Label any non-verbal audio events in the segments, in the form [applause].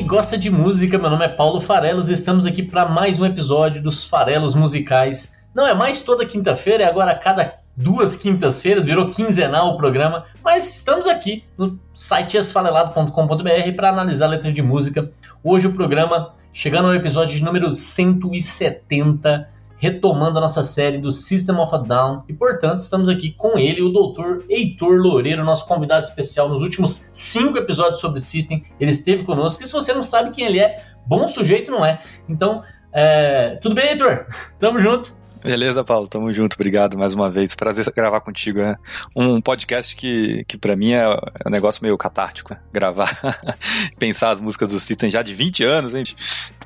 Que gosta de música, meu nome é Paulo Farelos e estamos aqui para mais um episódio dos Farelos Musicais. Não é mais toda quinta-feira, é agora cada duas quintas-feiras, virou quinzenal o programa, mas estamos aqui no site esfarelado.com.br para analisar a letra de música. Hoje o programa chegando ao episódio de número 170, retomando a nossa série do System of a Down, e portanto estamos aqui com ele, o doutor Heitor Loureiro, nosso convidado especial nos últimos cinco episódios sobre System. Ele esteve conosco, e se você não sabe quem ele é, bom sujeito não é. Então, é... tudo bem, Heitor? [laughs] Tamo junto. Beleza, Paulo, tamo junto, obrigado mais uma vez. Prazer gravar contigo, né? Um podcast que, que para mim é, é um negócio meio catártico, né? gravar, [laughs] pensar as músicas do System já de 20 anos, hein?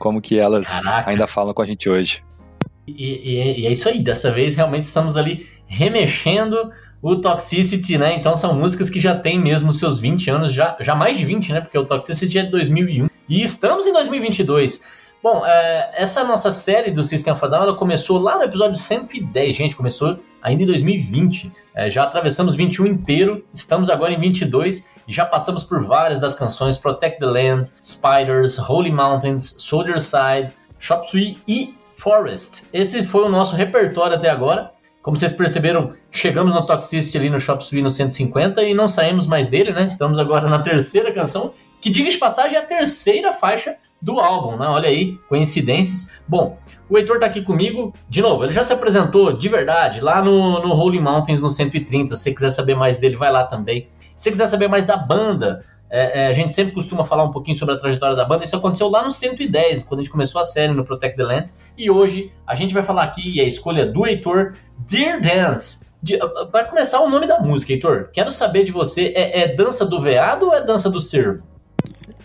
Como que elas Caraca. ainda falam com a gente hoje. E, e- e é isso aí, dessa vez realmente estamos ali remexendo o Toxicity, né? Então são músicas que já têm mesmo seus 20 anos, já, já mais de 20, né? Porque o Toxicity é de 2001 e estamos em 2022. Bom, é, essa nossa série do System of a Down, ela começou lá no episódio 110, gente, começou ainda em 2020. É, já atravessamos 21 inteiro, estamos agora em 22 e já passamos por várias das canções Protect the Land, Spiders, Holy Mountains, Soldier Side, Chop Suey e Forest. Esse foi o nosso repertório até agora. Como vocês perceberam, chegamos no Toxicity ali no Chop Suey no 150 e não saímos mais dele, né? Estamos agora na terceira canção, que diga de passagem é a terceira faixa do álbum, né? Olha aí, coincidências. Bom, o Heitor tá aqui comigo, de novo, ele já se apresentou de verdade lá no, no Holy Mountains no 130. Se você quiser saber mais dele, vai lá também. Se você quiser saber mais da banda, é, é, a gente sempre costuma falar um pouquinho sobre a trajetória da banda. Isso aconteceu lá no 110, quando a gente começou a série no Protect the Land. E hoje a gente vai falar aqui, e a escolha do Heitor, Dear Dance. De, para começar, o nome da música, Heitor. Quero saber de você, é, é dança do veado ou é dança do cervo?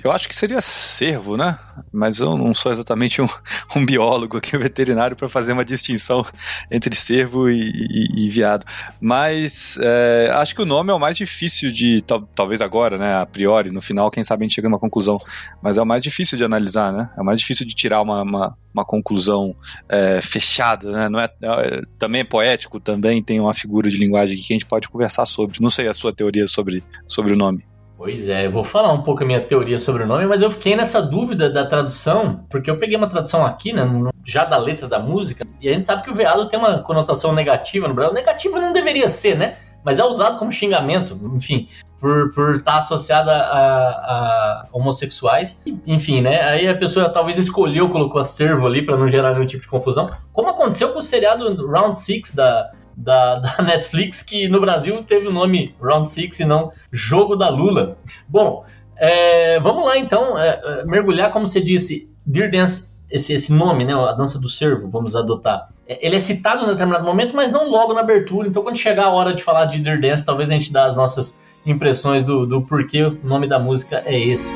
Eu acho que seria cervo, né? Mas eu não sou exatamente um, [laughs] um biólogo aqui, um veterinário, para fazer uma distinção entre cervo e, e- e viado. Mas é, acho que o nome é o mais difícil de. tal- talvez agora, né? A priori, no final, quem sabe a gente chega numa conclusão. Mas é o mais difícil de analisar, né? É o mais difícil de tirar uma, uma, uma conclusão é, fechada, né? Não é, é- também é poético, também tem uma figura de linguagem que a gente pode conversar sobre. Não sei a sua teoria sobre, sobre o nome. Pois é, eu vou falar um pouco a minha teoria sobre o nome, mas eu fiquei nessa dúvida da tradução, porque eu peguei uma tradução aqui, né, já da letra da música, e a gente sabe que o veado tem uma conotação negativa no Brasil. Negativa não deveria ser, né? Mas é usado como xingamento, enfim, por, por estar associado a, a homossexuais. Enfim, né? Aí a pessoa talvez escolheu, colocou a servo ali para não gerar nenhum tipo de confusão. Como aconteceu com o seriado Round Six da, da, da [laughs] Netflix, que no Brasil teve o nome Round Six e não Jogo da Lula. Bom, é, vamos lá então, é, é, mergulhar, como você disse, Dear Dance, esse, esse nome, né, a dança do cervo, vamos adotar. É, Ele é citado em determinado momento, mas não logo na abertura. Então, quando chegar a hora de falar de Dear Dance, talvez a gente dê as nossas impressões do, do porquê o nome da música é esse.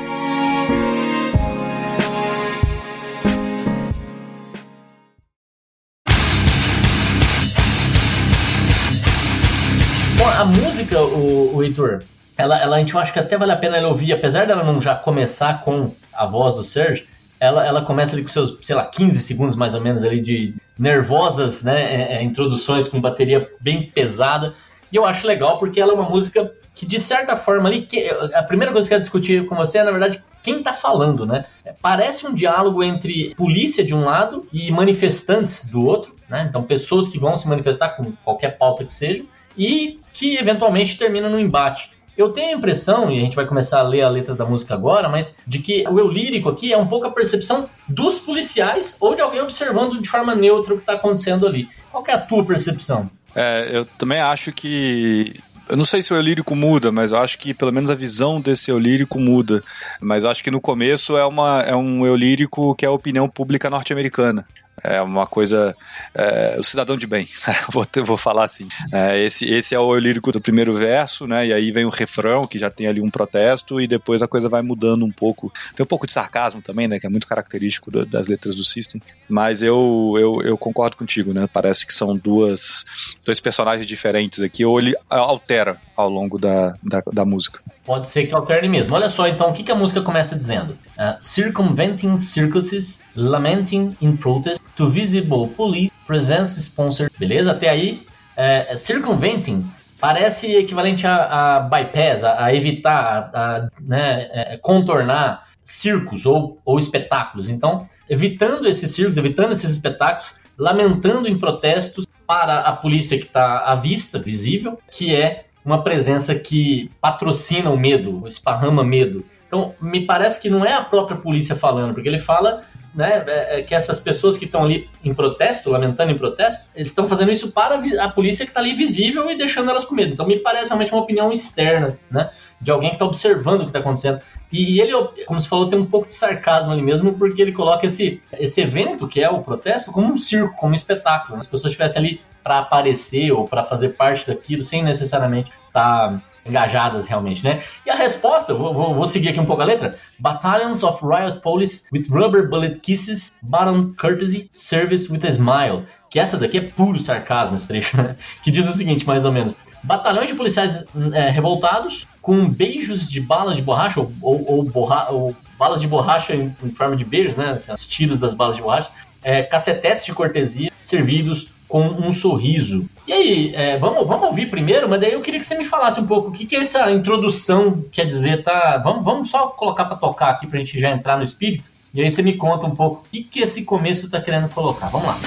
A música, o, o Heitor, ela, ela, a gente acha que até vale a pena ela ouvir, apesar dela não já começar com a voz do Serge, ela, ela começa ali com seus, sei lá, 15 segundos mais ou menos ali de nervosas, né, é, é, introduções com bateria bem pesada, e eu acho legal porque ela é uma música que de certa forma ali, que, a primeira coisa que eu quero discutir com você é, na verdade, quem tá falando, né? Parece um diálogo entre polícia de um lado e manifestantes do outro, né? Então, pessoas que vão se manifestar com qualquer pauta que seja e que eventualmente termina no embate. Eu tenho a impressão, e a gente vai começar a ler a letra da música agora, mas de que o eu lírico aqui é um pouco a percepção dos policiais ou de alguém observando de forma neutra o que está acontecendo ali. Qual é a tua percepção? É, eu também acho que. Eu não sei se o eu lírico muda, mas eu acho que pelo menos a visão desse eu lírico muda. Mas eu acho que no começo é, uma, é um eu lírico que é a opinião pública norte-americana. É uma coisa. É, o cidadão de bem, [laughs] vou, vou falar assim. É, esse, esse é o lírico do primeiro verso, né? E aí vem o refrão, que já tem ali um protesto, e depois a coisa vai mudando um pouco. Tem um pouco de sarcasmo também, né? Que é muito característico do, das letras do System. Mas eu, eu, eu, concordo contigo, né? Parece que são duas, dois personagens diferentes aqui, ou ele altera ao longo da, da, da música. Pode ser que alterne mesmo. Olha só, então, o que, que a música começa dizendo? Uh, circumventing circuses, lamenting in protest, to visible police, presence sponsored. Beleza? Até aí, uh, circumventing parece equivalente a, a bypass, a, a evitar, a, a né, é, contornar circos ou, ou espetáculos. Então, evitando esses circos, evitando esses espetáculos, lamentando em protestos para a polícia que está à vista, visível, que é uma presença que patrocina o medo, esparrama medo. Então, me parece que não é a própria polícia falando, porque ele fala né, é, é que essas pessoas que estão ali em protesto, lamentando em protesto, eles estão fazendo isso para a polícia que está ali visível e deixando elas com medo. Então, me parece realmente uma opinião externa, né, de alguém que está observando o que está acontecendo. E, ele, como você falou, tem um pouco de sarcasmo ali mesmo, porque ele coloca esse, esse evento, que é o protesto, como um circo, como um espetáculo. Né? As pessoas estivessem ali para aparecer ou para fazer parte daquilo, sem necessariamente estar tá engajadas realmente, né? E a resposta, vou, vou, vou, seguir aqui um pouco a letra: Battalions of riot police with rubber bullet kisses, bottom courtesy, service with a smile. Que essa daqui é puro sarcasmo, esse trecho, né? Que diz o seguinte, mais ou menos: Batalhões de policiais é, revoltados com beijos de bala de borracha ou, ou, ou, borra, ou balas de borracha em, em, forma de beijos, né? Assim, os tiros das balas de borracha, é, cacetetes de cortesia servidos com um sorriso. E aí, é, vamos, vamos ouvir primeiro, mas daí eu queria que você me falasse um pouco o que, que essa introdução quer dizer, tá? Vamos, vamos só colocar para tocar aqui para a gente já entrar no espírito. E aí você me conta um pouco o que, que esse começo está querendo colocar. Vamos lá.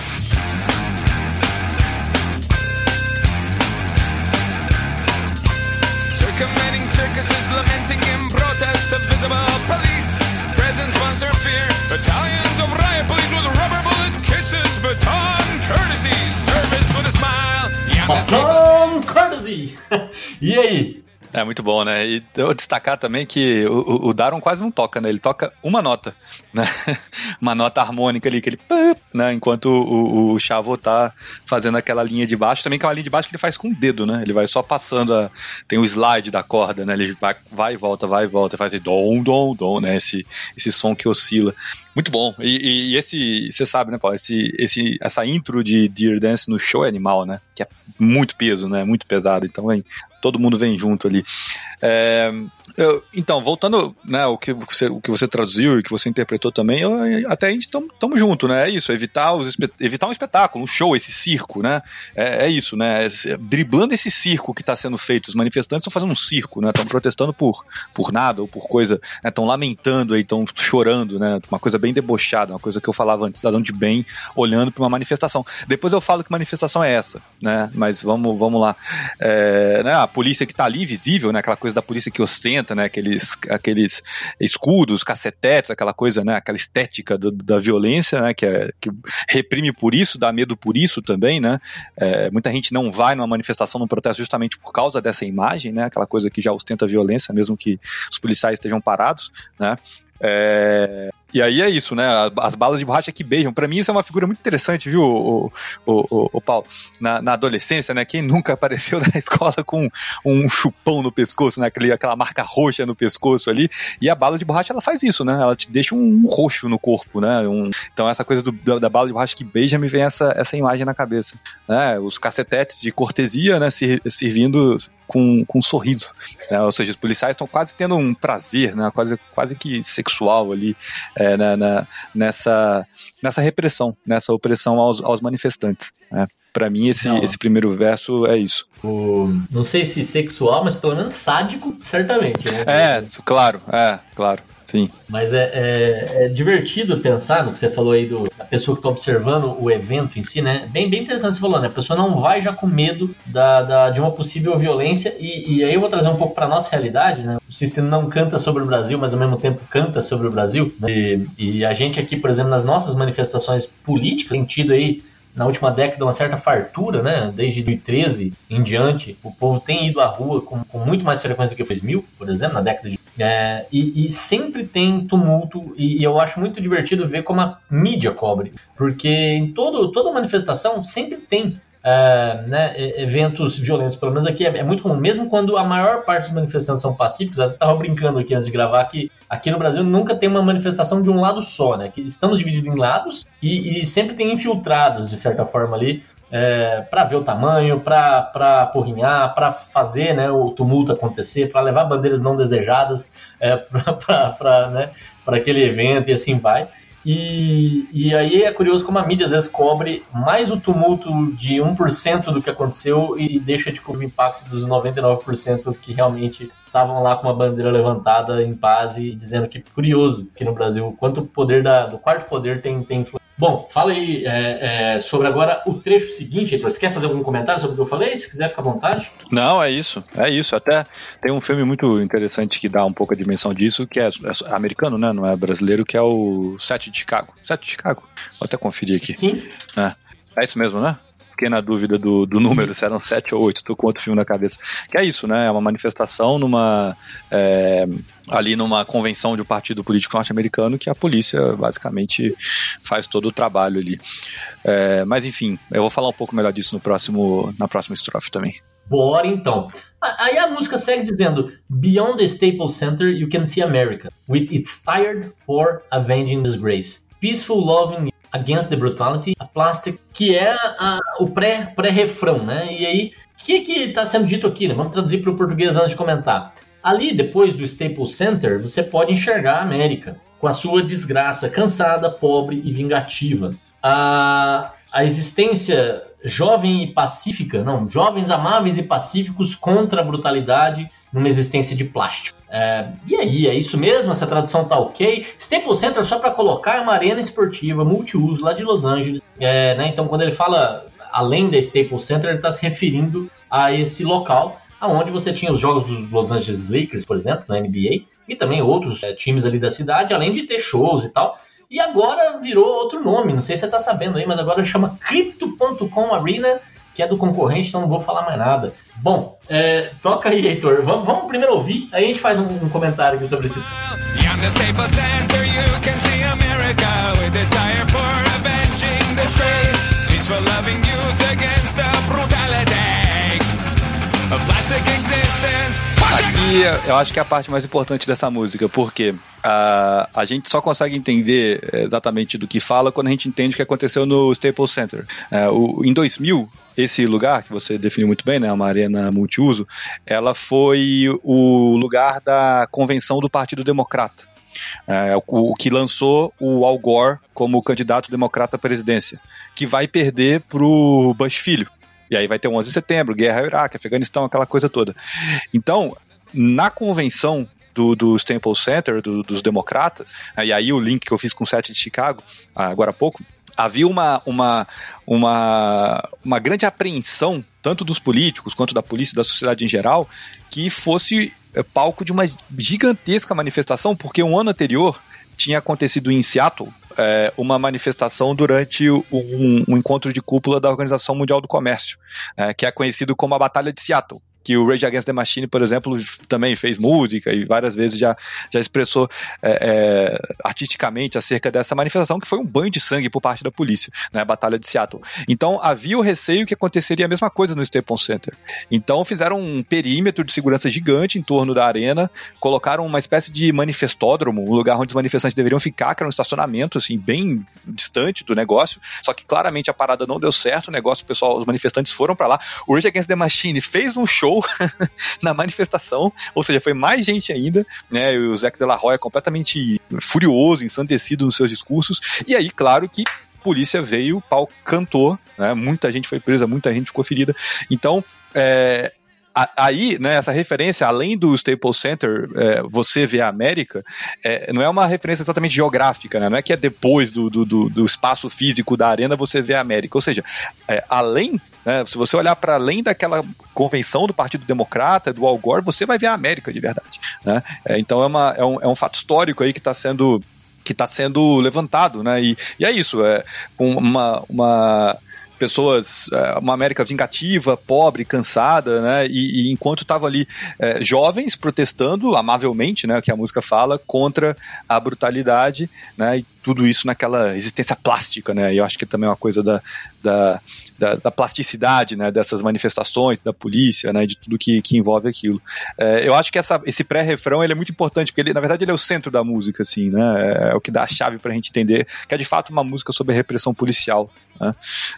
[laughs] E aí? É muito bom, né? E eu destacar também que o, o Daron quase não toca, né? Ele toca uma nota, né? [laughs] uma nota harmônica ali, que ele. Né? Enquanto o, o Chavo tá fazendo aquela linha de baixo, também que é uma linha de baixo que ele faz com o dedo, né? Ele vai só passando a. Tem o slide da corda, né? Ele vai, vai e volta, vai e volta, faz esse dom, dom, dom, né? Esse, esse som que oscila. Muito bom. E, e esse, você sabe, né, Paulo? Esse, esse, essa intro de Dear Dance no show é animal, né? Que é muito peso, né? Muito pesado. Então, vem, todo mundo vem junto ali. É, eu, então, voltando, né, o que, você, o que você traduziu e que você interpretou também, eu, até a gente estamos junto, né? É isso, evitar, os, evitar um espetáculo, um show, esse circo, né? É, é isso, né? É, driblando esse circo que está sendo feito. Os manifestantes estão fazendo um circo, né? Estão protestando por, por nada ou por coisa, estão né? lamentando aí, estão chorando, né? Uma coisa bem debochada, uma coisa que eu falava antes, cidadão de bem olhando para uma manifestação. Depois eu falo que manifestação é essa, né? Mas vamos, vamos lá. É, né? A polícia que está ali, visível, né? Aquela coisa da polícia que ostenta né? Aqueles, aqueles escudos, cacetetes, aquela coisa, né? Aquela estética do, da violência, né? Que, é, que reprime por isso, dá medo por isso também, né? É, muita gente não vai numa manifestação, num protesto justamente por causa dessa imagem, né? Aquela coisa que já ostenta a violência, mesmo que os policiais estejam parados, né? É, e aí é isso, né? As balas de borracha que beijam. Para mim, isso é uma figura muito interessante, viu, o, o, o, o Paulo? Na, na, adolescência, né? Quem nunca [laughs] apareceu na escola com um chupão no pescoço, né? Aquele, aquela marca roxa no pescoço ali. E a bala de borracha, ela faz isso, né? Ela te deixa um roxo no corpo, né? Um, então, essa coisa do, da, da, bala de borracha que beija me vem essa, essa imagem na cabeça. Né? Os cacetetes de cortesia, né? servindo com, com um sorriso. Né? Ou seja, os policiais estão quase tendo um prazer, né? quase, quase que sexual ali é, na, na, nessa, nessa repressão, nessa opressão aos, aos manifestantes. Né? Para mim, esse, esse primeiro verso é isso. O, não sei se sexual, mas pelo menos sádico, certamente. Né? É, claro, é, claro. Sim. Mas é, é, é, divertido pensar no que você falou aí do, da pessoa que está observando o evento em si, né? Bem, bem interessante você falou, né? A pessoa não vai já com medo da, da de uma possível violência. E, e, aí eu vou trazer um pouco para nossa realidade, né? O sistema não canta sobre o Brasil, mas ao mesmo tempo canta sobre o Brasil. Né? E, e a gente aqui, por exemplo, nas nossas manifestações políticas, tem tido aí na última década uma certa fartura, né? Desde 2013 em diante, o povo tem ido à rua com, com muito mais frequência do que 2000, por exemplo, na década de É, e, e, sempre tem tumulto, e, e, eu acho muito divertido ver como a mídia cobre, porque em todo, toda manifestação sempre tem uh, né, eventos violentos, pelo menos aqui é, é, muito comum, mesmo quando a maior parte dos manifestantes são pacíficos, eu estava brincando aqui antes de gravar que aqui no Brasil nunca tem uma manifestação de um lado só, né, que estamos divididos em lados e, e sempre tem infiltrados, de certa forma ali, é, para ver o tamanho, para porrinhar, para fazer né, o tumulto acontecer, para levar bandeiras não desejadas é, [laughs] para né, aquele evento e assim vai. E, e aí é curioso como a mídia às vezes cobre mais o tumulto de 1% do que aconteceu e deixa de cobrir o impacto dos 99% que realmente estavam lá com uma bandeira levantada em paz e dizendo que curioso que no Brasil quanto o poder da, do quarto poder tem, tem influência Bom, fala aí é, é, sobre agora o trecho seguinte. Você quer fazer algum comentário sobre o que eu falei? Se quiser, fica à vontade. Não, é isso. É isso. Até tem um filme muito interessante que dá um pouco a dimensão disso, que é, é americano, né? Não é brasileiro, que é o Sete de Chicago. Sete de Chicago. Vou até conferir aqui. Sim. É, é isso mesmo, né? Fiquei na dúvida do, do número, se eram sete ou oito, tô com outro filme na cabeça. Que é isso, né? É uma manifestação numa. É, ali numa convenção de um partido político norte-americano que a polícia basicamente faz todo o trabalho ali. É, mas enfim, eu vou falar um pouco melhor disso no próximo, na próxima estrofe também. Bora então. Aí a música segue dizendo: Beyond the Staples Center, you can see America, with its tired, poor, avenging disgrace. Peaceful, loving, against the brutality, a plastic, que é a, o pré-refrão, pré né? E aí, o que que está sendo dito aqui, né? Vamos traduzir para o português antes de comentar. Ali, depois do Staples Center, você pode enxergar a América com a sua desgraça, cansada, pobre e vingativa. A, a existência jovem e pacífica, não, jovens amáveis e pacíficos contra a brutalidade numa existência de plástico. É, e aí, é isso mesmo? Essa tradução tá ok? Staples Center só para colocar uma arena esportiva multiuso lá de Los Angeles. É, né? Então, quando ele fala além da Staples Center, ele está se referindo a esse local aonde você tinha os jogos dos Los Angeles Lakers, por exemplo, na NBA, e também outros é, times ali da cidade, além de ter shows e tal. E agora virou outro nome, não sei se você está sabendo aí, mas agora chama Crypto.com Arena, que é do concorrente, então não vou falar mais nada. Bom, é, toca aí, Heitor. Vamos, vamos, primeiro ouvir, aí a gente faz um, um comentário aqui sobre esse. Aqui eu acho que é a parte mais importante dessa música, porque a, a gente só consegue entender exatamente do que fala quando a gente entende o que aconteceu no Staples Center. É, o, em 2000, esse lugar, que você definiu muito bem, né, uma arena multiuso, ela foi o lugar da convenção do Partido Democrata. É, o, o, que lançou o Al Gore como candidato democrata à presidência, que vai perder para o Bush filho. E aí vai ter 11 de setembro, guerra Iraque, Afeganistão, aquela coisa toda. Então, na convenção do, do Staples Center, do, dos democratas, né, e aí o link que eu fiz com o set de Chicago, agora há pouco, havia uma, uma, uma, uma grande apreensão, tanto dos políticos quanto da polícia da sociedade em geral, que fosse é, palco de uma gigantesca manifestação, porque um ano anterior tinha acontecido em Seattle é, uma manifestação durante um, um, encontro de cúpula da Organização Mundial do Comércio, é, que é conhecido como a Batalha de Seattle que o Rage Against the Machine, por exemplo, também fez música e várias vezes já, já expressou é, é, artisticamente acerca dessa manifestação, que foi um banho de sangue por parte da polícia, né, a Batalha de Seattle. Então havia o receio que aconteceria a mesma coisa no Staples Center. Então fizeram um perímetro de segurança gigante em torno da arena, colocaram uma espécie de manifestódromo, um lugar onde os manifestantes deveriam ficar, que era um estacionamento, assim, bem distante do negócio, só que claramente a parada não deu certo, o negócio, o pessoal, os manifestantes foram para lá, o Rage Against the Machine fez um show [laughs] na manifestação, ou seja, foi mais gente ainda, né? E o Zac de la Roya completamente furioso, ensandecido nos seus discursos. E aí, claro que polícia veio, o pau cantou, né? Muita gente foi presa, muita gente ficou ferida. Então, é, aí, né, essa referência, além do Staples Center, é, você vê a América, é, não é uma referência exatamente geográfica, né? Não é que é depois do, do, do espaço físico da arena você vê a América. Ou seja, é, além né? Se você olhar para além daquela convenção do Partido Democrata, do Al Gore, você vai ver a América de verdade. Né? É, então é, uma, é, um, é um fato histórico aí que está sendo que está sendo levantado, né? E, e é isso, é uma, uma pessoas, é, uma América vingativa, pobre, cansada, né? E, e enquanto estavam ali é, jovens protestando amavelmente, né? Que a música fala contra a brutalidade, né? E tudo isso naquela existência plástica, né? E eu acho que também é uma coisa da, da, da, da plasticidade, né? Dessas manifestações, da polícia, né? De tudo que, que envolve aquilo. É, eu acho que essa, esse pré-refrão ele é muito importante porque ele, na verdade, ele é o centro da música, assim, né? É o que dá a chave para a gente entender que é de fato uma música sobre repressão policial, né?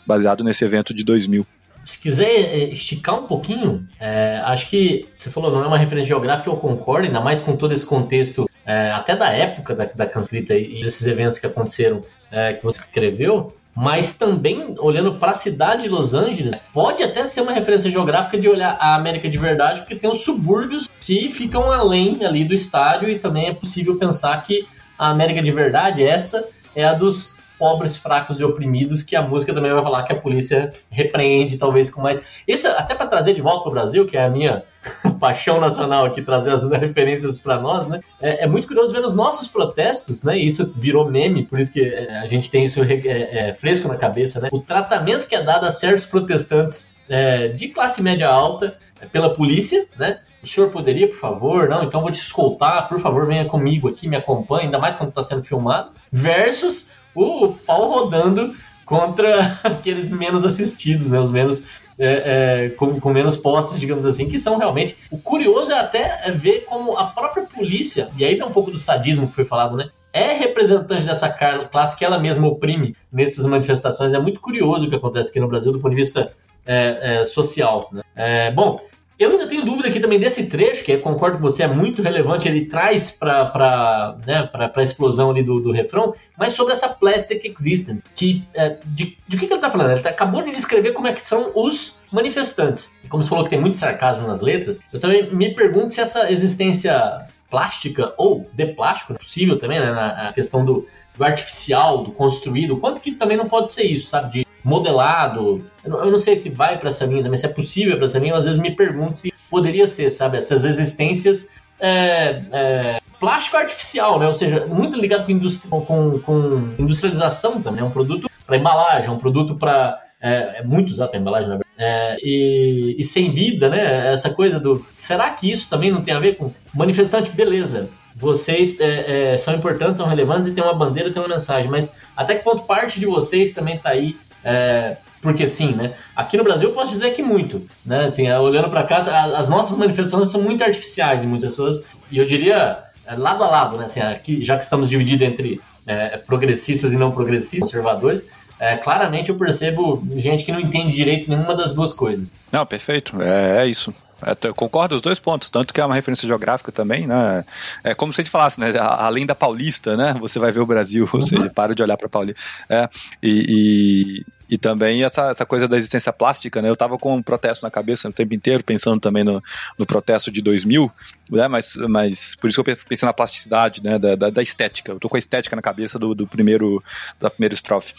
baseado nesse evento de 2000 se quiser é, esticar um pouquinho, é, acho que você falou, não é uma referência geográfica, eu concordo, ainda mais com todo esse contexto, é, até da época da, da cancelita e desses eventos que aconteceram, é, que você escreveu, mas também olhando para a cidade de Los Angeles, pode até ser uma referência geográfica de olhar a América de verdade, porque tem os subúrbios que ficam além ali do estádio e também é possível pensar que a América de verdade, essa é a dos pobres, fracos e oprimidos, que a música também vai falar que a polícia repreende, talvez com mais. Esse, até para trazer de volta para o Brasil, que é a minha [laughs] paixão nacional aqui, trazer as [laughs] referências para nós, né? É, é, muito curioso ver os nossos protestos, né? Isso virou meme, por isso que é, a gente tem isso é, é, fresco na cabeça, né? O tratamento que é dado a certos protestantes é, de classe média alta pela polícia, né? O senhor poderia, por favor? Não, então vou te escoltar, por favor, venha comigo aqui, me acompanhe, ainda mais quando está sendo filmado. Versus o pau rodando contra [laughs] aqueles menos assistidos, né? Os menos é, é, com, com, menos posses, digamos assim, que são realmente. O curioso é até ver como a própria polícia, e aí vem um pouco do sadismo que foi falado, né? É representante dessa classe que ela mesma oprime nessas manifestações. É muito curioso o que acontece aqui no Brasil do ponto de vista é, é social. Né? É, bom, eu ainda tenho dúvida aqui também desse trecho, que concordo com você, é muito relevante, ele traz para né, a explosão ali do, do refrão, mas sobre essa plastic existence, que, é, de, de que, que ele está falando? Ele tá, acabou de descrever como é que são os manifestantes. E como você falou que tem muito sarcasmo nas letras, eu também me pergunto se essa existência plástica ou de plástico, é possível também, né, na questão do, do artificial, do construído, quanto que também não pode ser isso, sabe? De modelado. Eu não sei se vai para essa linha, mas se é possível para essa linha, às vezes me pergunto se poderia ser, sabe? Essas existências é, é, plástico artificial, né? Ou seja, muito ligado com, com, com industrialização também. É um produto para embalagem, é um produto para. É, é, muito usado para embalagem, na verdade. É, e, e, sem vida, né? Essa coisa do. Será que isso também não tem a ver com manifestante? Beleza. Vocês é, é, são importantes, são relevantes e tem uma bandeira, tem uma mensagem, mas até que ponto parte de vocês também está aí é, porque sim, né? Aqui no Brasil eu posso dizer que muito, né? Assim, é, olhando para cá, as nossas manifestações são muito artificiais em muitas pessoas e eu diria é, lado a lado, né? Assim, aqui, já que estamos divididos entre é, progressistas e não progressistas, conservadores, é, claramente eu percebo gente que não entende direito nenhuma das duas coisas. Não, perfeito, é, é isso. É, concordo os dois pontos, tanto que é uma referência geográfica também, né? É como se a gente falasse, né? Além da Paulista, né? Você vai ver o Brasil, [laughs] ou seja, para de olhar para Paulista. É, e, e, e, também essa, essa coisa da existência plástica, né? Eu tava com um protesto na cabeça o tempo inteiro, pensando também no, no protesto de 2000, né? Mas, mas por isso que eu pensei na plasticidade, né? Da, da, da estética. Eu tô com a estética na cabeça do, do primeiro, da primeira estrofe.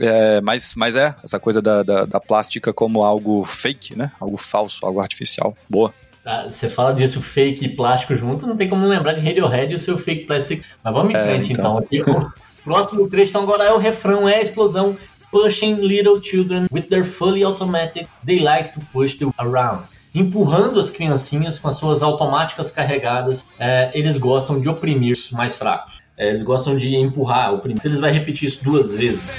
É, mas, mas é, essa coisa da, da, da, plástica como algo fake, né? Algo falso, algo artificial. Boa. Ah, você fala disso fake e plástico junto, não tem como lembrar de Radiohead e o seu fake plástico. Mas vamos em é, frente então. então. [laughs] Próximo trecho, então agora é o refrão, é a explosão. Pushing little children with their fully automatic, they like to push them around empurrando as criancinhas com as suas automáticas carregadas, é, eles gostam de oprimir os mais fracos. É, eles gostam de empurrar, oprimir. Se eles vai repetir isso duas vezes.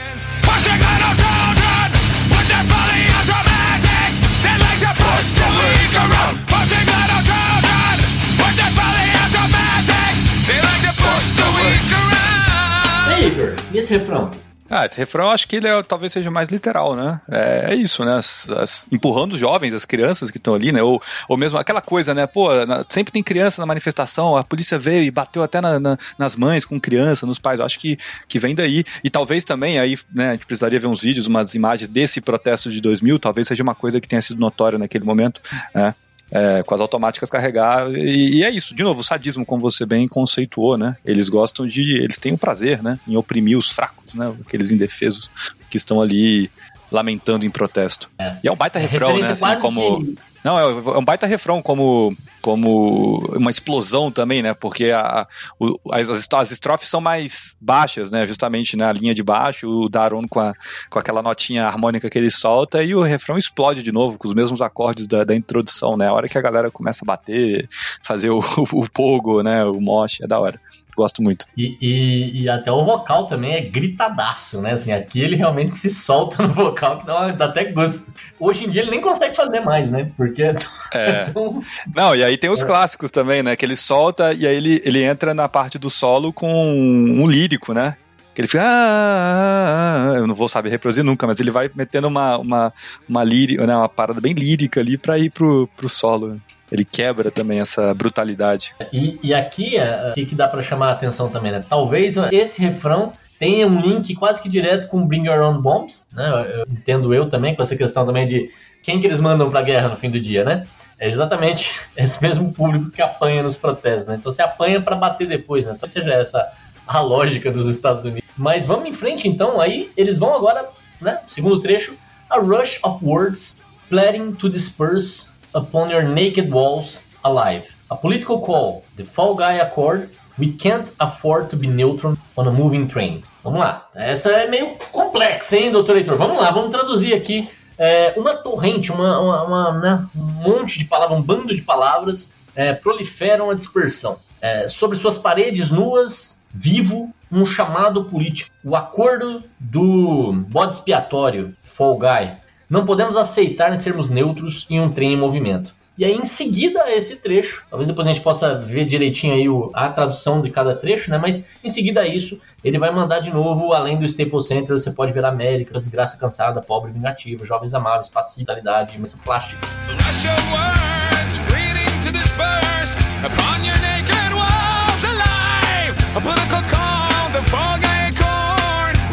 Igor, e esse refrão? Ah, esse refrão acho que ele é, talvez seja mais literal, né? É, é isso, né? As, as, empurrando os jovens, as crianças que estão ali, né? Ou, ou mesmo aquela coisa, né? Pô, na, sempre tem criança na manifestação, a polícia veio e bateu até na, na, nas mães com criança, nos pais. Eu acho que, que vem daí. E talvez também, aí, né? A gente precisaria ver uns vídeos, umas imagens desse protesto de 2000, talvez seja uma coisa que tenha sido notória naquele momento, né? É, com as automáticas carregar. E, e, é isso, de novo, o sadismo, como você bem conceituou, né? Eles gostam de. Eles têm o prazer, né? Em oprimir os fracos, né? Aqueles indefesos que estão ali lamentando em protesto. É. E é um baita é refrão, né? Assim, como. Que... Não, é um baita refrão, como, como uma explosão também, né? Porque a, o, as, as estrofes são mais baixas, né? Justamente na linha de baixo, o Daron com, a, com aquela notinha harmônica que ele solta, e o refrão explode de novo, com os mesmos acordes da, da introdução, né? A hora que a galera começa a bater, fazer o, o, [laughs] o pogo, né? O mosh, é da hora. Gosto muito. E, e, e, até o vocal também é gritadaço, né? Assim, aqui ele realmente se solta no vocal, que dá, dá até gosto. Hoje em dia ele nem consegue fazer mais, né? Porque é, [laughs] é. Tão... Não, e aí tem os é. clássicos também, né? Que ele solta e aí ele, ele entra na parte do solo com um lírico, né? que ele fica. Ah, ah, ah, eu não vou saber reproduzir nunca, mas ele vai metendo uma, uma, uma, lírica, né, uma parada bem lírica ali pra ir pro, pro solo ele quebra também essa brutalidade. E, e aqui, é, o que, que dá para chamar a atenção também, né? Talvez esse refrão tenha um link quase que direto com Bring Your Own Bombs, né? Eu, entendo eu também com essa questão também de quem que eles mandam pra guerra no fim do dia, né? É exatamente [laughs] esse mesmo público que apanha nos protestos, né? Então você apanha para bater depois, né? Então seja essa a lógica dos Estados Unidos. Mas vamos em frente então, aí eles vão agora, né? Segundo trecho, a rush of words pleading to disperse upon your naked walls alive. A political call, the Fall Guy Accord, we can't afford to be neutral on a moving train. Vamos lá. Essa é meio complexa, hein, doutor Heitor? Vamos lá, vamos traduzir aqui. É, uma torrente, uma, uma, uma né, um monte de palavras, um bando de palavras é, proliferam a dispersão. É, sobre suas paredes nuas, vivo um chamado político. O acordo do bode expiatório, Fall Guy, não podemos aceitar em sermos neutros em um trem em movimento. E aí, em seguida a esse trecho, talvez depois a gente possa ver direitinho aí a tradução de cada trecho, né? Mas em seguida a isso, ele vai mandar de novo, além do Staples Center, você pode ver a América, desgraça cansada, pobre, vingativa, jovens amáveis, passividade, massa plástica.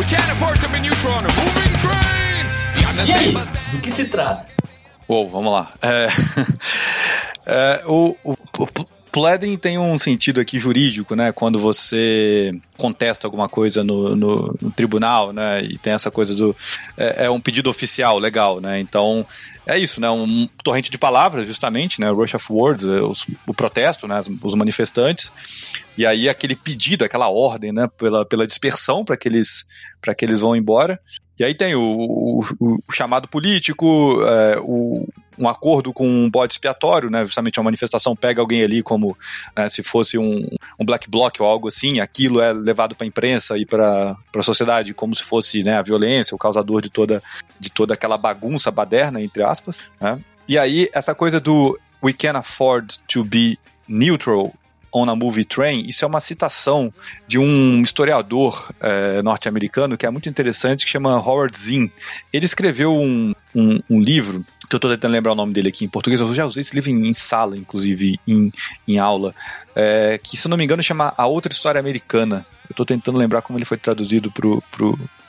can't E aí, do que se trata? Uou, vamos lá. É, [laughs] é, o, o, o pleading tem um sentido aqui jurídico, né? Quando você contesta alguma coisa no, no, no tribunal, né? E tem essa coisa do. É, é, um pedido oficial, legal, né? Então, é isso, né? Um torrente de palavras, justamente, né? Rush of Words, é, os, o protesto, né? Os manifestantes. E aí aquele pedido, aquela ordem, né? Pela, pela dispersão para que, eles, que eles vão embora. E aí tem o, o, o chamado político, é, o, um acordo com um bode expiatório, né? Justamente uma manifestação pega alguém ali como né, se fosse um, um black bloc ou algo assim, aquilo é levado para a imprensa e para a sociedade como se fosse né, a violência, o causador de toda, de toda aquela bagunça baderna, entre aspas. Né? E aí, essa coisa do we can afford to be neutral on a Movie Train, isso é uma citação de um historiador é, norte-americano que é muito interessante, que chama Howard Zinn. Ele escreveu um, um, um livro que eu estou tentando lembrar o nome dele aqui em português, eu já usei esse livro em, em sala, inclusive, em, em aula, é, que, se não me engano, chama A Outra História Americana. Eu estou tentando lembrar como ele foi traduzido pro,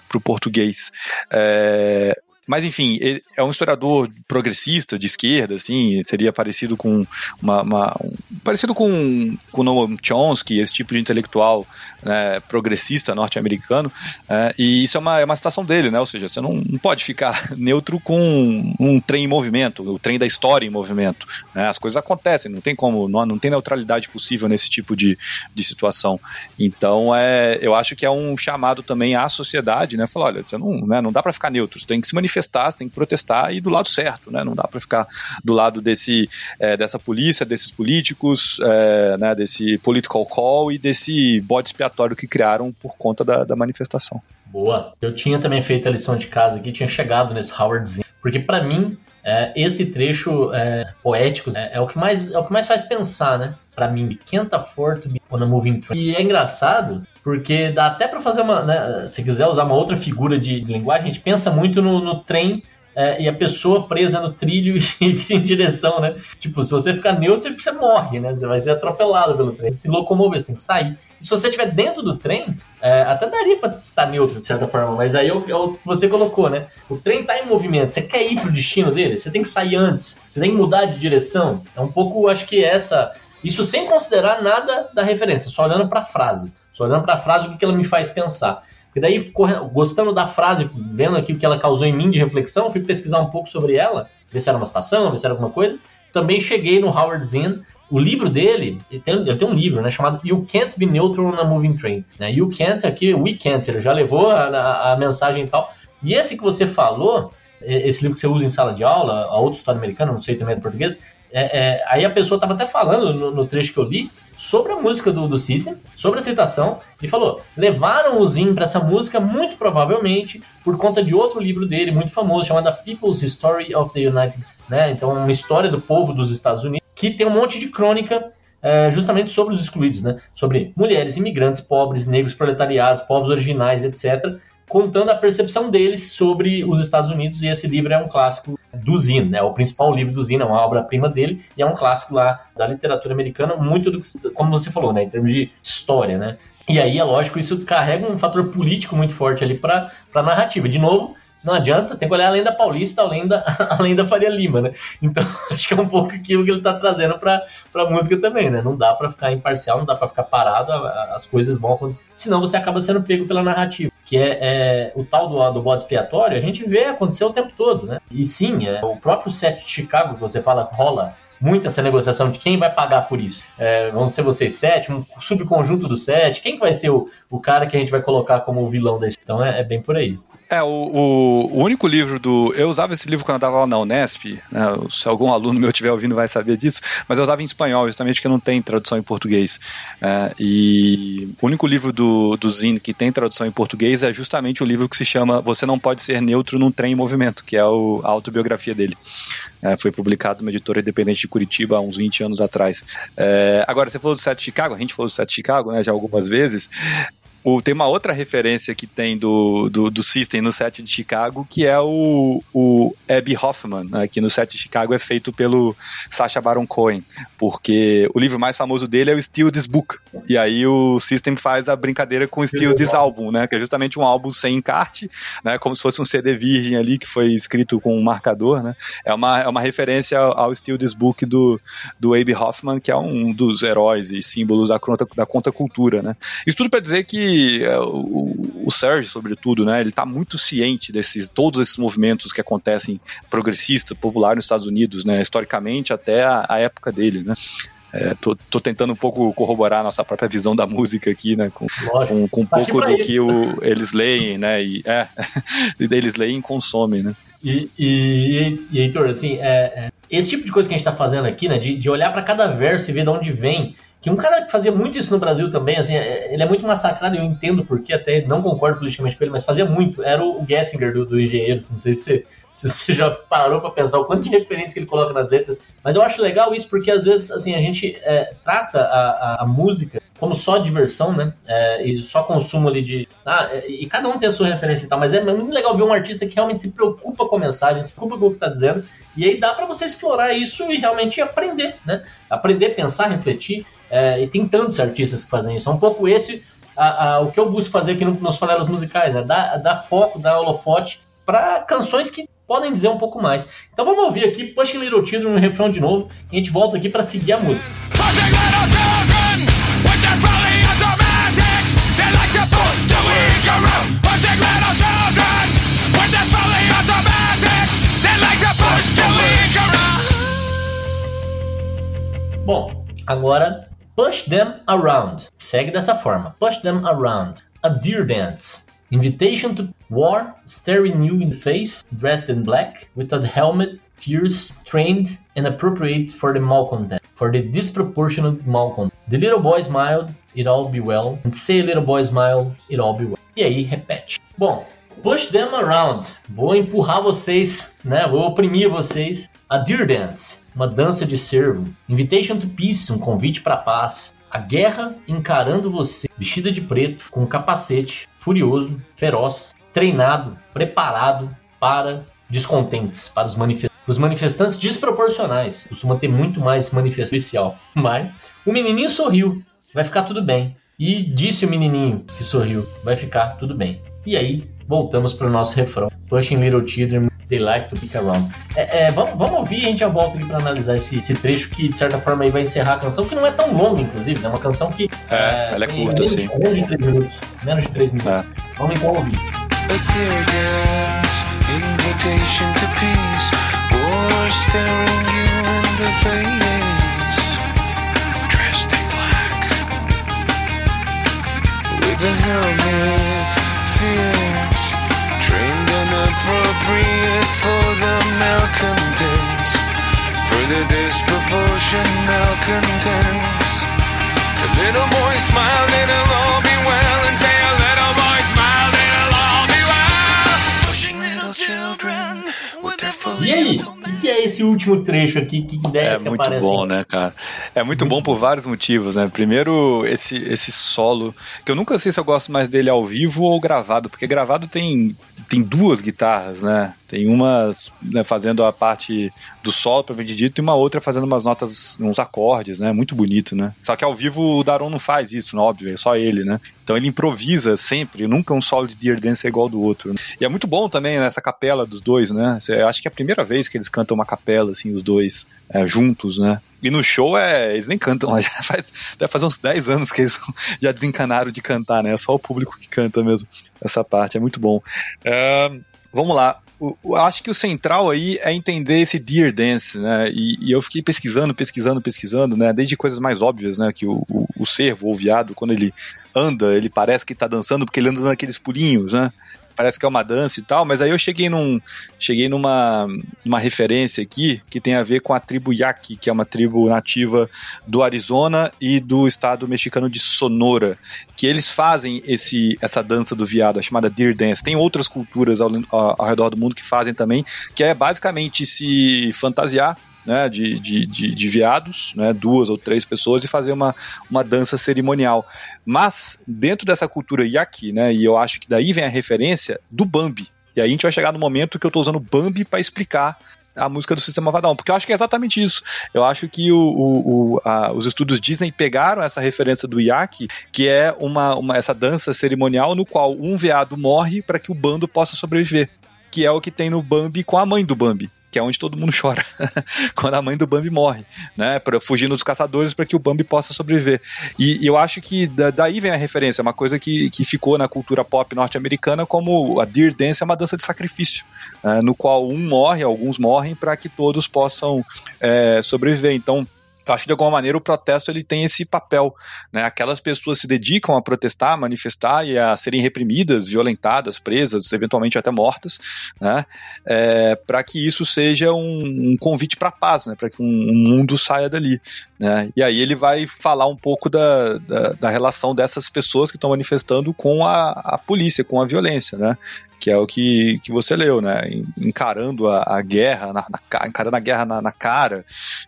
pro português. É, mas enfim, é um historiador progressista, de esquerda, assim, seria parecido com uma, uma um, parecido com, com Noam Chomsky, esse tipo de intelectual né, progressista norte-americano. É, e isso é uma, é uma citação dele, né? Ou seja, você não, não pode ficar [laughs] neutro com um trem em movimento, o trem da história em movimento. Né? As coisas acontecem, não tem como, não, não tem neutralidade possível nesse tipo de, de situação. Então, é, eu acho que é um chamado também à sociedade, né? Falar, olha, você não, né, não dá para ficar neutro, você tem que se manifestar manifestar, você tem que protestar e do lado certo, né? Não dá para ficar do lado desse, é, dessa polícia, desses políticos, é, né, desse political call e desse bode expiatório que criaram por conta da, da manifestação. Boa. Eu tinha também feito a lição de casa aqui, tinha chegado nesse Howardzinho, porque para mim é, esse trecho é, poético é, é, o que mais, é o que mais faz pensar, né? Pra mim, to be on a moving train. E é engraçado porque dá até para fazer uma. Né, se quiser usar uma outra figura de, linguagem, a gente pensa muito no, no trem é, e a pessoa presa no trilho [laughs] e em direção, né? Tipo, se você ficar neutro, você, morre, né? Você vai ser atropelado pelo trem. Se locomover, você tem que sair. E se você estiver dentro do trem, é, até daria para estar neutro de certa forma, mas aí é o, é o que você colocou, né? O trem está em movimento, você quer ir pro destino dele, você tem que sair antes, você tem que mudar de direção. É um pouco, acho que essa. Isso sem considerar nada da referência, só olhando para a frase. Só olhando para a frase, o que, ela me faz pensar. E daí, gostando da frase, vendo aqui o que ela causou em mim de reflexão, fui pesquisar um pouco sobre ela, ver se era uma citação, ver se era alguma coisa. também cheguei no Howard Zinn. O livro dele, ele tem, um livro, né, chamado You Can't Be Neutral on a Moving Train. Né? You Can't aqui, We Can't, ele já levou a, a, a mensagem e tal. E esse que você falou, esse livro que você usa em sala de aula, a outra história americana, não sei também é português, é, é, aí a pessoa estava até falando no, no, trecho que eu li sobre a música do, do System, sobre a citação, e falou: levaram o Zin para essa música muito provavelmente por conta de outro livro dele muito famoso chamado People's Story of the United States, né? Então, uma história do povo dos Estados Unidos que tem um monte de crônica é, justamente sobre os excluídos, né? Sobre mulheres, imigrantes, pobres, negros, proletariados, povos originais, etc contando a percepção deles sobre os Estados Unidos, e esse livro é um clássico do Zin, né? O principal livro do Zin, é uma obra-prima dele, e é um clássico lá da literatura americana, muito do que, como você falou, né? Em termos de história, né? E aí, é lógico, isso carrega um fator político muito forte ali para a narrativa. De novo, não adianta, tem que olhar além da Paulista, além da, além [laughs] da Faria Lima, né? Então, [laughs] acho que é um pouco aquilo que ele está trazendo para a música também, né? Não dá para ficar imparcial, não dá para ficar parado, as coisas vão acontecer. Senão você acaba sendo pego pela narrativa que é, é, o tal do, do bode expiatório, a gente vê acontecer o tempo todo, né? E sim, é, o próprio set de Chicago, que você fala, rola muito essa negociação de quem vai pagar por isso. É, vão ser vocês sete, um subconjunto do sete, quem vai ser o, o cara que a gente vai colocar como vilão da Então é, é bem por aí. É, o, o, o, único livro do. Eu usava esse livro quando eu estava lá na Unesp, né, se algum aluno meu estiver ouvindo vai saber disso, mas eu usava em espanhol, justamente porque não tem tradução em português. É, e o único livro do, do que tem tradução em português é justamente o livro que se chama Você Não Pode Ser Neutro num Trem em Movimento, que é o, a autobiografia dele. É, foi publicado numa editora independente de Curitiba há uns 20 anos atrás. É, agora, você falou do Sete de Chicago, a gente falou do Sete de Chicago né, já algumas vezes. O, tem uma outra referência que tem do, do, do, System no set de Chicago, que é o, o Abby Hoffman, né, que no set de Chicago é feito pelo Sacha Baron Cohen, porque o livro mais famoso dele é o Steal This Book, e aí o System faz a brincadeira com o Steal This Album, né, que é justamente um álbum sem encarte, né, como se fosse um CD virgem ali, que foi escrito com um marcador, né, é uma, é uma referência ao Steal This Book do, do Abby Hoffman, que é um dos heróis e símbolos da conta, da conta cultura, né. Isso tudo para dizer que é, o, o Serge, sobretudo, né, ele está muito ciente desses todos esses movimentos que acontecem progressista, popular nos Estados Unidos, né, historicamente até a, a época dele, né. É, tô, tô, tentando um pouco corroborar a nossa própria visão da música aqui, né? Com, com, com um tá pouco do isso. que o, eles leem, né? E, é, [laughs] eles leem e consomem, né? E, e, e Heitor, assim, é, é, esse tipo de coisa que a gente está fazendo aqui, né? De, de olhar para cada verso e ver de onde vem que um cara que fazia muito isso no Brasil também, assim, é, ele é muito massacrado, eu entendo porque, até não concordo politicamente com ele, mas fazia muito. Era o Gessinger do, do Engenheiros, não sei se você, se você já parou para pensar o quanto de referência que ele coloca nas letras. Mas eu acho legal isso porque às vezes, assim, a gente é, trata a, a, a, música como só diversão, né? É, e só consumo ali de. Ah, é, e cada um tem a sua referência e tal, mas é muito legal ver um artista que realmente se preocupa com a mensagem, se preocupa com o que tá dizendo. E aí dá para você explorar isso e realmente aprender, né? Aprender, pensar, refletir. É, e tem tantos artistas que fazem isso. É um pouco esse a, a, o que eu busco fazer aqui no, nos fanelas musicais, né? Dar, dar foco, dar holofote para canções que podem dizer um pouco mais. Então vamos ouvir aqui Pushing Little Children no refrão de novo e a gente volta aqui para seguir a música. Bom, agora Push them around. Segue dessa forma. Push them around. A deer dance. Invitation to war, staring you in the face, dressed in black, with a helmet, fierce, trained, and appropriate for the malcontent, for the disproportionate malcontent. The little boy smiled, it all be well, and say little boy smile, it all be well. E aí, repete. Bom, push them around. Vou empurrar vocês, né? Vou oprimir vocês. A deer dance uma dança de servo. Invitation to Peace, um convite para paz. A guerra encarando você, vestida de preto, com um capacete, furioso, feroz, treinado, preparado para descontentes, para os manifestantes. Os manifestantes desproporcionais, costuma ter muito mais manifestação policial. [laughs] Mas o menininho sorriu, vai ficar tudo bem. E disse o menininho que sorriu, vai ficar tudo bem. E aí, voltamos para o nosso refrão. Pushing Little Children They Like to Pick Around. É, é, vamos, vamos ouvir e a gente já volta aqui pra analisar esse, esse, trecho que, de certa forma, aí vai encerrar a canção, que não é tão longa, inclusive, é uma canção que. É, é ela é curta, menos, assim. Menos de 3 minutos. Menos de 3 minutos. É. Vamos então ouvir. invitation to peace, war staring you in the face, dressed in black, with a helmet, and appropriate for the malcontents, for the disproportion malcontents. The little boy smiled, it'll all E aí, o que, é esse último trecho aqui? Que ideias É que muito aparecem? bom, né, cara? É muito bom por vários motivos, né? Primeiro, esse, esse solo, que eu nunca sei se eu gosto mais dele ao vivo ou gravado, porque gravado tem, tem duas guitarras, né? Tem uma né, fazendo a parte do solo, pra dito, e uma outra fazendo umas notas, uns acordes, né? Muito bonito, né? Só que ao vivo o Daron não faz isso, né? óbvio, é só ele, né? Então ele improvisa sempre, nunca um solo de Dear Dance é igual do outro. né? E é muito bom também nessa capela dos dois, né? Eu acho que é a primeira vez que eles cantam uma capela, assim, os dois, é, juntos, né? E no show, é, eles nem cantam, [laughs] já faz, deve fazer uns 10 anos que eles [laughs] já desencanaram de cantar, né? É só o público que canta mesmo essa parte, é muito bom. É, vamos lá. O- acho que o central aí é entender esse Dear Dance, né? E, e eu fiquei pesquisando, pesquisando, pesquisando, né? Desde coisas mais óbvias, né? Que o, o, o cervo ou o viado, quando ele anda, ele parece que tá dançando porque ele anda naqueles pulinhos, né? Parece que é uma dança e tal, mas aí eu cheguei num cheguei numa uma referência aqui que tem a ver com a tribo Yaqui, que é uma tribo nativa do Arizona e do estado mexicano de Sonora, que eles fazem esse essa dança do viado, a chamada Deer Dance. Tem outras culturas ao, ao, ao redor do mundo que fazem também, que é basicamente se fantasiar né, de, de, de, de né, duas ou três pessoas, e fazer uma, uma dança cerimonial. Mas, dentro dessa cultura yaqui, né, e eu acho que daí vem a referência do Bambi. E aí a gente vai chegar no momento que eu estou usando Bambi para explicar a música do Sistema Vadão, porque eu acho que é exatamente isso. Eu acho que o, o, o, a, os estúdios Disney pegaram essa referência do Yaki, que é uma, uma, essa dança cerimonial no qual um veado morre para que o bando possa sobreviver. Que é o que tem no Bambi com a mãe do Bambi que é onde todo mundo [laughs] chora quando a mãe do Bambi morre, né? Para fugindo dos caçadores para que o Bambi possa sobreviver. E, e eu acho que da, daí vem a referência, é uma coisa que, que ficou na cultura pop norte-americana como a Deer Dance é uma dança de sacrifício, né? no qual um morre, alguns morrem para que todos possam é, sobreviver. Então eu acho que de alguma maneira o protesto ele tem esse papel, né? Aquelas pessoas se dedicam a protestar, a manifestar e a serem reprimidas, violentadas, presas, eventualmente até mortas, né? É, para que isso seja um, um convite para paz, né? Para que um, um, mundo saia dali, né? E aí ele vai falar um pouco da, da, da relação dessas pessoas que estão manifestando com a, a polícia, com a violência, né? Que é o que, que você leu, né? Encarando a, a guerra, na, na, encarando a guerra na, na cara,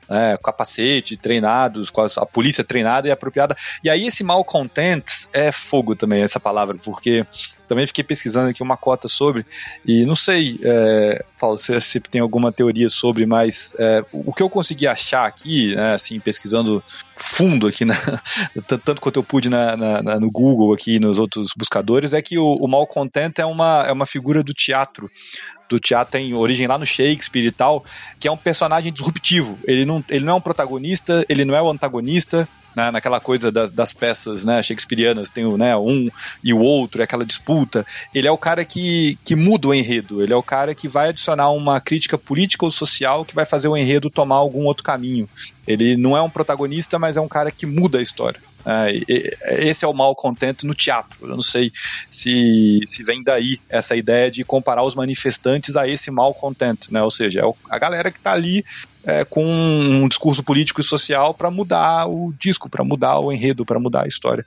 né? capacete, treinados, a, polícia treinada e apropriada. E aí esse malcontent é fogo também, essa palavra, porque também fiquei pesquisando aqui uma cota sobre, e não sei, é, Paulo, se você tem alguma teoria sobre, mas é, o que eu consegui achar aqui, né, assim, pesquisando fundo aqui, na, [laughs] tanto quanto eu pude na, na, no Google aqui nos outros buscadores, é que o, o malcontent é uma, é uma figura do teatro, do teatro tem origem lá no Shakespeare e tal, que é um personagem disruptivo. Ele não, ele não é um protagonista, ele não é o antagonista, né, naquela coisa das, das, peças né, shakespearianas, tem o, né, um e o outro, é aquela disputa. Ele é o cara que, que muda o enredo, ele é o cara que vai adicionar uma crítica política ou social que vai fazer o enredo tomar algum outro caminho. Ele não é um protagonista, mas é um cara que muda a história. É, esse é o mal contento no teatro. Eu não sei se, se vem daí essa ideia de comparar os manifestantes a esse mal contento, né? Ou seja, é a galera que está ali é, com um discurso político e social para mudar o disco, para mudar o enredo, para mudar a história.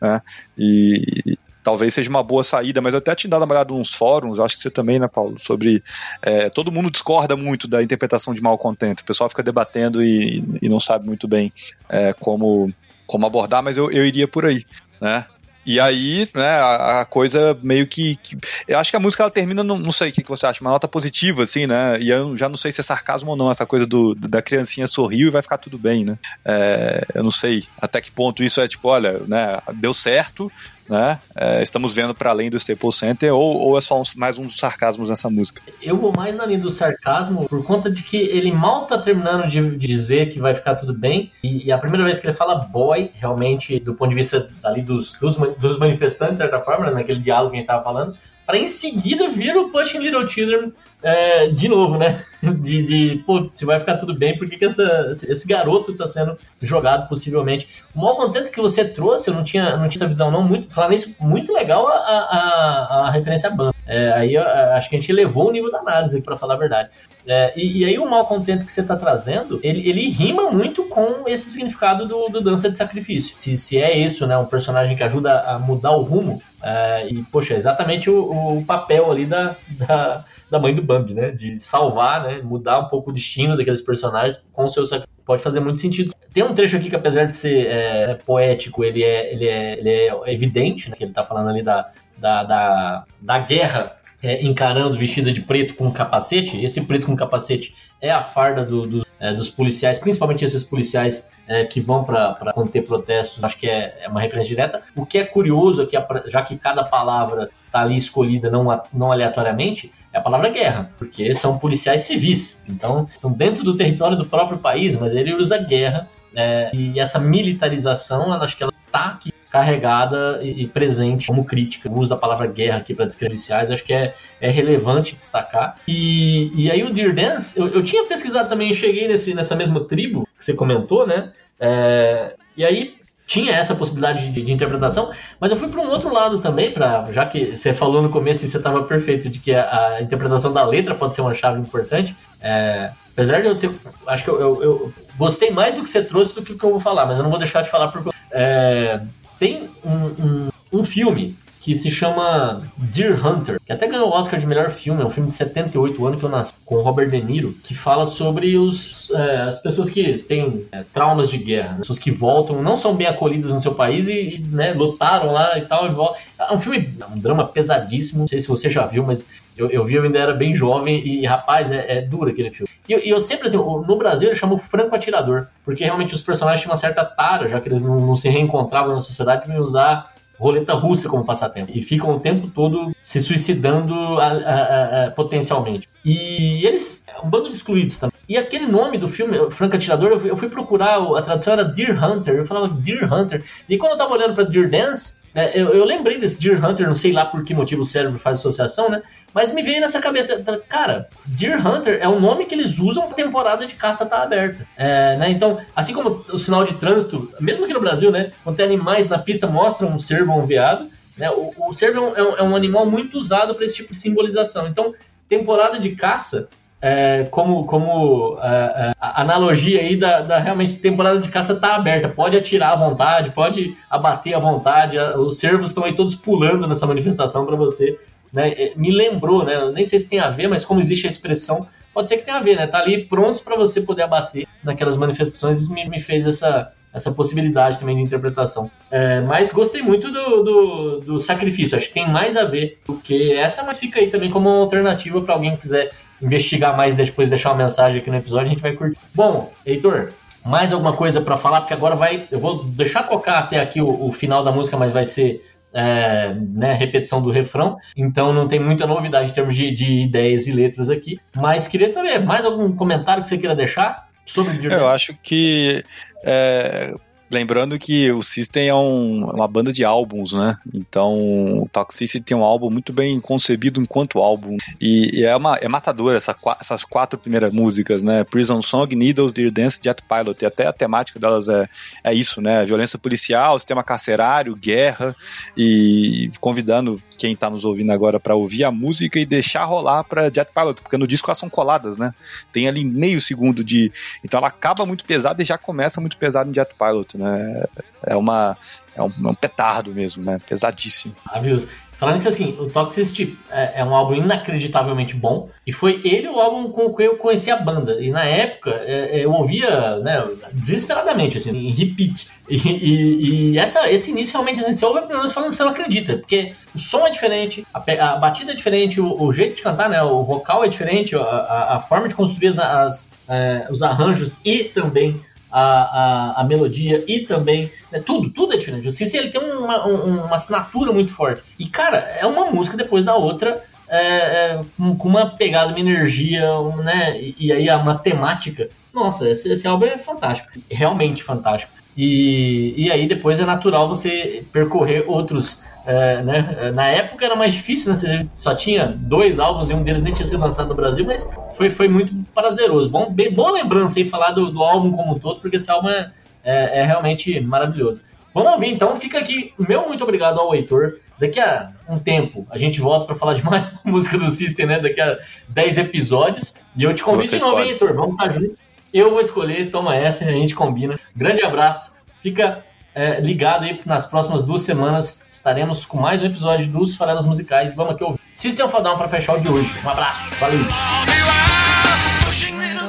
Né? E talvez seja uma boa saída, mas eu até tinha dado uma olhada nos fóruns, acho que você também, né, Paulo, sobre. É, todo mundo discorda muito da interpretação de mal contento, o pessoal fica debatendo e, e não sabe muito bem é, como, como abordar, mas eu, eu iria por aí, né? E aí, né, a, a coisa meio que, que, Eu acho que a música ela termina, não, sei o que, que você acha, uma nota positiva, assim, né? E eu já não sei se é sarcasmo ou não, essa coisa do, da criancinha sorriu e vai ficar tudo bem, né? É, eu não sei até que ponto isso é tipo, olha, né, deu certo, né? É, estamos vendo para além do Staples Center ou, ou é só um, mais um dos sarcasmos nessa música? Eu vou mais na linha do sarcasmo por conta de que ele mal tá terminando de, de dizer que vai ficar tudo bem e, e, a primeira vez que ele fala boy, realmente, do ponto de vista ali dos, dos, dos manifestantes, de certa forma, né, naquele diálogo que a gente tava falando, para em seguida vir o Pushing Little Children é, de novo, né? [laughs] De, de, pô, se vai ficar tudo bem, por que, que essa, esse garoto tá sendo jogado possivelmente? O mal contento que você trouxe, eu não tinha, não tinha essa visão, não. Muito, falando isso, muito legal a, a, a referência à banda. É, aí eu, acho que a gente elevou o nível da análise pra falar a verdade. É, e, e, aí o mal contento que você está trazendo, ele, ele rima muito com esse significado do, do dança de sacrifício. Se, se é isso, né, um personagem que ajuda a mudar o rumo, é, e poxa, é exatamente o, o papel ali da, da, da, mãe do Bambi, né, de salvar, né, mudar um pouco o destino daqueles personagens com o seu sacrifício. Pode fazer muito sentido. Tem um trecho aqui que, apesar de ser é, poético, ele é, ele é, ele é evidente, né, que ele está falando ali da, da, da, da guerra é, encarando vestida de preto com capacete. Esse preto com capacete é a farda do, do, é, dos policiais, principalmente esses policiais é, que vão para conter protestos. Acho que é, é, uma referência direta. O que é curioso aqui, já que cada palavra está ali escolhida não, não aleatoriamente, a palavra guerra, porque são policiais civis. Então, estão dentro do território do próprio país, mas ele usa guerra. É, e essa militarização, acho que ela está aqui carregada e, presente como crítica. O uso da palavra guerra aqui para descrever policiais, acho que é, é relevante destacar. E, e aí o Dear Dance, eu, eu tinha pesquisado também, cheguei nesse, nessa mesma tribo que você comentou, né? É, e aí tinha essa possibilidade de, de, interpretação, mas eu fui para um outro lado também, para já que você falou no começo e você estava perfeito de que a, a, interpretação da letra pode ser uma chave importante. É, apesar de eu ter, acho que eu, eu, eu, gostei mais do que você trouxe do que o que eu vou falar, mas eu não vou deixar de falar porque é, tem um, um, um filme que se chama Deer Hunter, que até ganhou o Oscar de melhor filme, é um filme de 78 anos que eu nasci, com Robert De Niro, que fala sobre os, é, as pessoas que têm é, traumas de guerra, pessoas que voltam, não são bem acolhidas no seu país e, e né, lutaram lá e tal, e. É um filme, é um drama pesadíssimo, não sei se você já viu, mas eu, eu vi, eu ainda era bem jovem e, rapaz, é, é duro aquele filme. E eu, eu, sempre, assim, no Brasil eu chamo Franco Atirador, porque realmente os personagens tinham uma certa tara, já que eles não, não se reencontravam na sociedade, para usar roleta russa como passatempo. E ficam o tempo todo se suicidando a, a, a, potencialmente. E eles. Um bando de excluídos também. E aquele nome do filme, Franco Atirador, eu fui, procurar, a tradução era Deer Hunter. Eu falava Deer Hunter. E quando eu tava olhando pra Deer Dance, é, eu, eu, lembrei desse Deer Hunter, não sei lá por que motivo o cérebro faz associação, né? Mas me veio nessa cabeça, cara, Deer Hunter é o nome que eles usam pra temporada de caça tá aberta. É, né? Então, assim como o sinal de trânsito, mesmo aqui no Brasil, né? Quando tem animais na pista, mostram um cervo ou um veado. Né? O, o cervo é um, é um animal muito usado para esse tipo de simbolização. Então, temporada de caça é, como, como é, é analogia aí da, da, realmente temporada de caça tá aberta, pode atirar à vontade, pode abater à vontade, os servos estão aí todos pulando nessa manifestação para você. Né? É, me lembrou, né? nem sei se tem a ver, mas como existe a expressão, pode ser que tenha a ver, né? Tá ali prontos para você poder abater naquelas manifestações, me, me fez essa, essa possibilidade também de interpretação. É, mas gostei muito do, do, do, sacrifício, acho que tem mais a ver do que essa, mas fica aí também como uma alternativa para alguém que quiser investigar mais depois deixar uma mensagem aqui no episódio, a gente vai curtir. Bom, Heitor, mais alguma coisa para falar? Porque agora vai. Eu vou deixar tocar até aqui o, o final da música, mas vai ser é, né, repetição do refrão, então não tem muita novidade em termos de, de, ideias e letras aqui. Mas queria saber, mais algum comentário que você queira deixar sobre o Eu acho que é, Lembrando que o System é um, uma banda de álbuns, né? Então, o Toxicity tem um álbum muito bem concebido enquanto álbum. E, e é, uma, é matadora essa, essas quatro primeiras músicas, né? Prison Song, Needles, Dear Dance, Jet Pilot. E até a temática delas é, é isso, né? Violência policial, sistema carcerário, guerra. E convidando quem tá nos ouvindo agora para ouvir a música e deixar rolar pra Jet Pilot, porque no disco elas são coladas, né? Tem ali meio segundo de. Então ela acaba muito pesada e já começa muito pesado em Jet Pilot né? É, uma, é, um, é um petardo mesmo, né? Pesadíssimo. Maravilhoso. Falando isso assim, o Toxicity é, é, um álbum inacreditavelmente bom e foi ele o álbum com o que eu conheci a banda. E na época é, é eu ouvia né, desesperadamente, assim, em repeat. E, e, e essa, esse início realmente assim, você ouve a primeira falando você não acredita, porque o som é diferente, a, a batida é diferente, o, o, jeito de cantar, né, o vocal é diferente, a, a, a forma de construir as, as é, os arranjos e também a, a, a melodia e também né, tudo, tudo é diferente. O ele tem uma, uma assinatura muito forte. E, cara, é uma música depois da outra é, é, com uma pegada, uma energia, né? E, e aí uma temática. Nossa, esse, esse álbum é fantástico, realmente fantástico. E, e aí depois é natural você percorrer outros. É, né? Na época era mais difícil, né? Você só tinha dois álbuns e um deles nem tinha sido lançado no Brasil, mas foi, foi muito prazeroso. Bom, bem, boa lembrança aí falar do, do álbum como um todo, porque esse álbum é, é, é realmente maravilhoso. Vamos ouvir então, fica aqui. Meu muito obrigado ao Heitor. Daqui a um tempo a gente volta para falar de mais [laughs] música do System, né? Daqui a 10 episódios. E eu te convido Você de novo, hein, Heitor? Vamos estar junto. Eu vou escolher, toma essa e a gente combina. Grande abraço. Fica é, ligado aí nas próximas duas semanas. Estaremos com mais um episódio dos Farelas Musicais. Vamos aqui ouvir. System of a Down para fechar o de hoje. Um abraço. Valeu.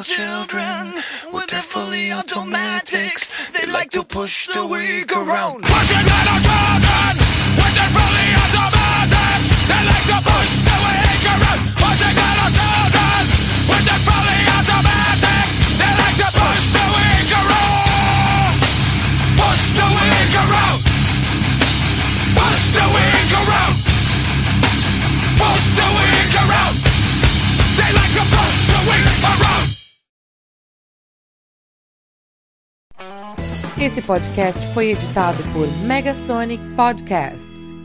Children with their fully automatics. They like to push the weak around. Pushing little children with their fully automatics. They like to push the weak around. Pushing little children with their fully The around. The around. They like the around. Esse podcast foi editado por Megasonic Podcasts.